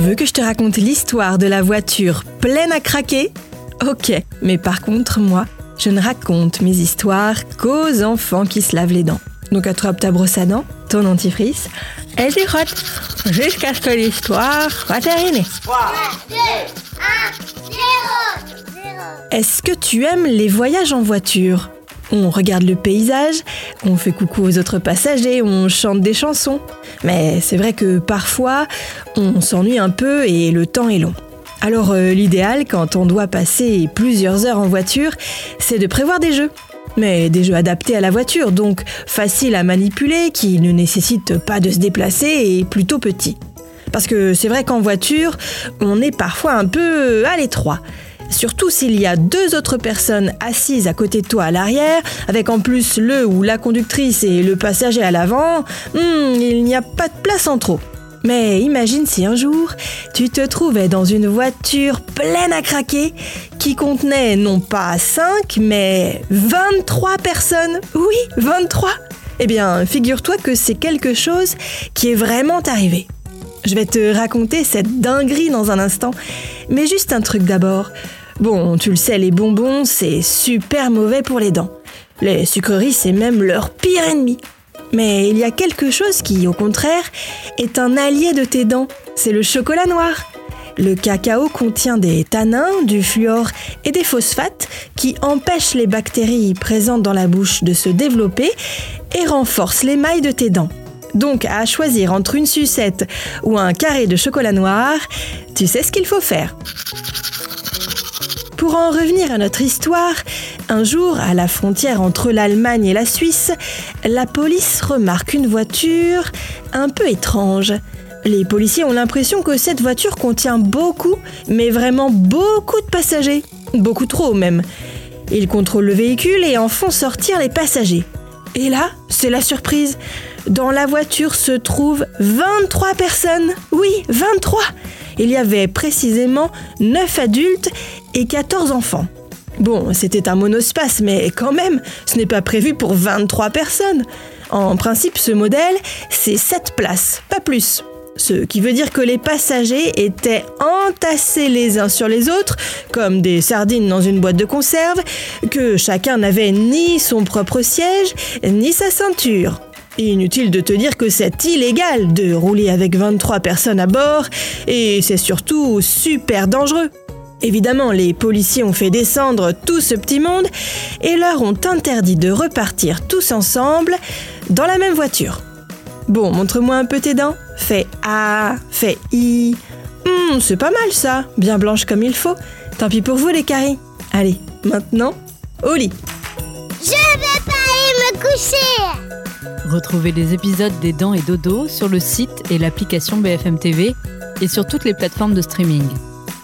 veux que je te raconte l'histoire de la voiture pleine à craquer? Ok, mais par contre, moi, je ne raconte mes histoires qu'aux enfants qui se lavent les dents. Donc attrape ta brosse à dents, ton dentifrice, et tu frottes jusqu'à ce que l'histoire soit terminée. 3, 2, 1, 0, Est-ce que tu aimes les voyages en voiture? On regarde le paysage, on fait coucou aux autres passagers, on chante des chansons. Mais c'est vrai que parfois, on s'ennuie un peu et le temps est long. Alors euh, l'idéal quand on doit passer plusieurs heures en voiture, c'est de prévoir des jeux. Mais des jeux adaptés à la voiture, donc faciles à manipuler, qui ne nécessitent pas de se déplacer et plutôt petits. Parce que c'est vrai qu'en voiture, on est parfois un peu à l'étroit. Surtout s'il y a deux autres personnes assises à côté de toi à l'arrière, avec en plus le ou la conductrice et le passager à l'avant, hmm, il n'y a pas de place en trop. Mais imagine si un jour, tu te trouvais dans une voiture pleine à craquer qui contenait non pas 5, mais 23 personnes. Oui, 23 Eh bien, figure-toi que c'est quelque chose qui est vraiment arrivé. Je vais te raconter cette dinguerie dans un instant, mais juste un truc d'abord. Bon, tu le sais, les bonbons, c'est super mauvais pour les dents. Les sucreries, c'est même leur pire ennemi. Mais il y a quelque chose qui, au contraire, est un allié de tes dents. C'est le chocolat noir. Le cacao contient des tanins, du fluor et des phosphates qui empêchent les bactéries présentes dans la bouche de se développer et renforcent l'émail de tes dents. Donc, à choisir entre une sucette ou un carré de chocolat noir, tu sais ce qu'il faut faire. Pour en revenir à notre histoire, un jour, à la frontière entre l'Allemagne et la Suisse, la police remarque une voiture un peu étrange. Les policiers ont l'impression que cette voiture contient beaucoup, mais vraiment beaucoup de passagers. Beaucoup trop même. Ils contrôlent le véhicule et en font sortir les passagers. Et là, c'est la surprise. Dans la voiture se trouvent 23 personnes. Oui, 23 il y avait précisément 9 adultes et 14 enfants. Bon, c'était un monospace, mais quand même, ce n'est pas prévu pour 23 personnes. En principe, ce modèle, c'est 7 places, pas plus. Ce qui veut dire que les passagers étaient entassés les uns sur les autres, comme des sardines dans une boîte de conserve, que chacun n'avait ni son propre siège, ni sa ceinture. Inutile de te dire que c'est illégal de rouler avec 23 personnes à bord et c'est surtout super dangereux. Évidemment, les policiers ont fait descendre tout ce petit monde et leur ont interdit de repartir tous ensemble dans la même voiture. Bon, montre-moi un peu tes dents. Fais A, fais I. Hmm, c'est pas mal ça, bien blanche comme il faut. Tant pis pour vous les caries. Allez, maintenant, au lit. Je vais pas aller me coucher Retrouvez les épisodes des Dents et Dodo sur le site et l'application BFM TV et sur toutes les plateformes de streaming.